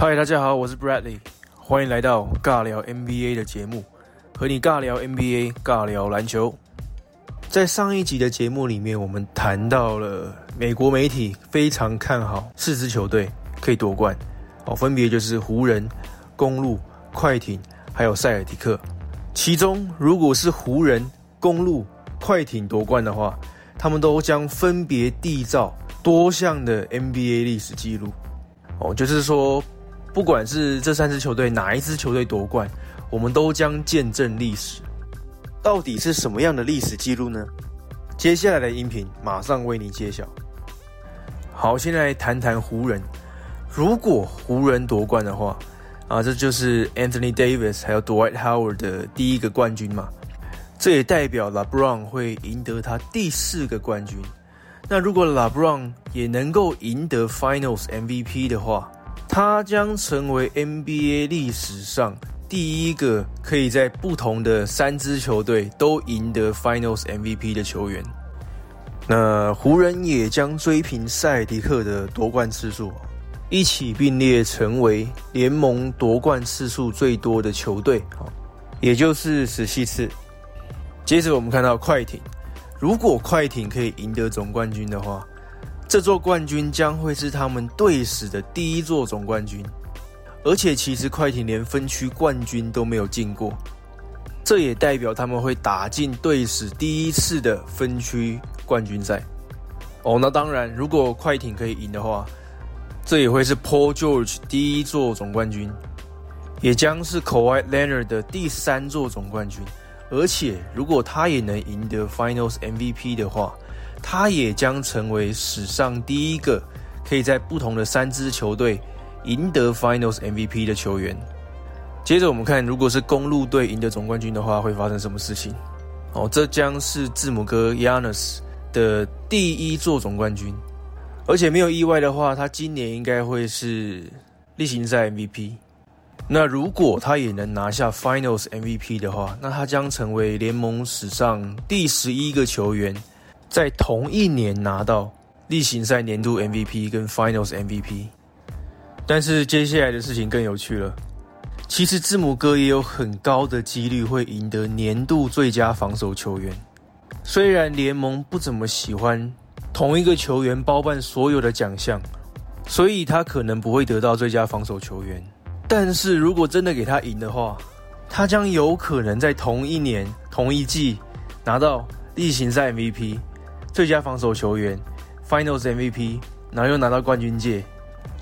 嗨，大家好，我是 Bradley，欢迎来到尬聊 NBA 的节目，和你尬聊 NBA，尬聊篮球。在上一集的节目里面，我们谈到了美国媒体非常看好四支球队可以夺冠，哦，分别就是湖人、公路、快艇，还有塞尔提克。其中，如果是湖人、公路、快艇夺冠的话，他们都将分别缔造多项的 NBA 历史纪录。哦，就是说。不管是这三支球队哪一支球队夺冠，我们都将见证历史。到底是什么样的历史记录呢？接下来的音频马上为你揭晓。好，先来谈谈湖人。如果湖人夺冠的话，啊，这就是 Anthony Davis 还有 Dwight Howard 的第一个冠军嘛。这也代表 LeBron 会赢得他第四个冠军。那如果 LeBron 也能够赢得 Finals MVP 的话，他将成为 NBA 历史上第一个可以在不同的三支球队都赢得 Finals MVP 的球员。那湖人也将追平塞迪克的夺冠次数，一起并列成为联盟夺冠次数最多的球队，也就是十七次。接着我们看到快艇，如果快艇可以赢得总冠军的话。这座冠军将会是他们队史的第一座总冠军，而且其实快艇连分区冠军都没有进过，这也代表他们会打进队史第一次的分区冠军赛。哦，那当然，如果快艇可以赢的话，这也会是 Paul George 第一座总冠军，也将是 Kawhi Leonard 的第三座总冠军。而且，如果他也能赢得 Finals MVP 的话，他也将成为史上第一个可以在不同的三支球队赢得 Finals MVP 的球员。接着我们看，如果是公路队赢得总冠军的话，会发生什么事情？哦，这将是字母哥 Yanis 的第一座总冠军，而且没有意外的话，他今年应该会是例行赛 MVP。那如果他也能拿下 Finals MVP 的话，那他将成为联盟史上第十一个球员。在同一年拿到例行赛年度 MVP 跟 Finals MVP，但是接下来的事情更有趣了。其实字母哥也有很高的几率会赢得年度最佳防守球员。虽然联盟不怎么喜欢同一个球员包办所有的奖项，所以他可能不会得到最佳防守球员。但是如果真的给他赢的话，他将有可能在同一年同一季拿到例行赛 MVP。最佳防守球员，Finals MVP，然后又拿到冠军戒。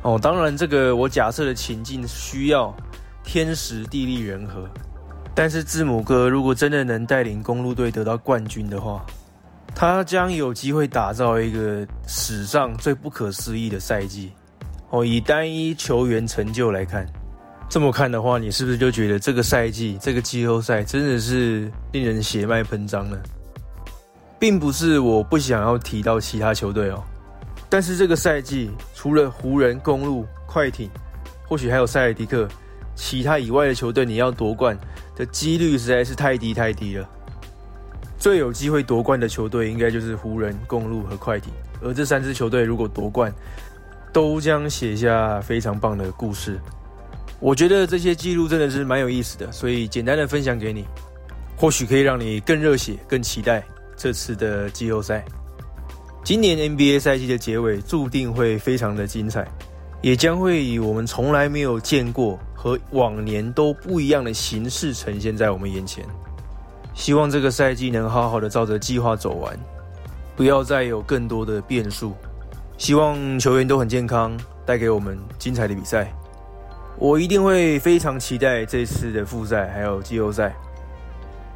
哦，当然这个我假设的情境需要天时地利人和。但是字母哥如果真的能带领公路队得到冠军的话，他将有机会打造一个史上最不可思议的赛季。哦，以单一球员成就来看，这么看的话，你是不是就觉得这个赛季这个季后赛真的是令人血脉喷张呢？并不是我不想要提到其他球队哦，但是这个赛季除了湖人、公路、快艇，或许还有塞尔迪克，其他以外的球队你要夺冠的几率实在是太低太低了。最有机会夺冠的球队应该就是湖人、公路和快艇，而这三支球队如果夺冠，都将写下非常棒的故事。我觉得这些记录真的是蛮有意思的，所以简单的分享给你，或许可以让你更热血、更期待。这次的季后赛，今年 NBA 赛季的结尾注定会非常的精彩，也将会以我们从来没有见过和往年都不一样的形式呈现在我们眼前。希望这个赛季能好好的照着计划走完，不要再有更多的变数。希望球员都很健康，带给我们精彩的比赛。我一定会非常期待这次的复赛还有季后赛。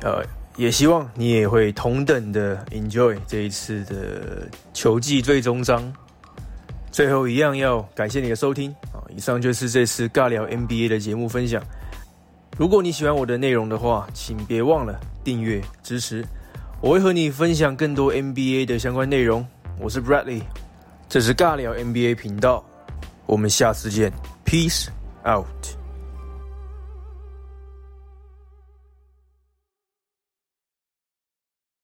呃。也希望你也会同等的 enjoy 这一次的球季最终章。最后一样要感谢你的收听啊！以上就是这次尬聊 NBA 的节目分享。如果你喜欢我的内容的话，请别忘了订阅支持，我会和你分享更多 NBA 的相关内容。我是 Bradley，这是尬聊 NBA 频道，我们下次见，Peace out。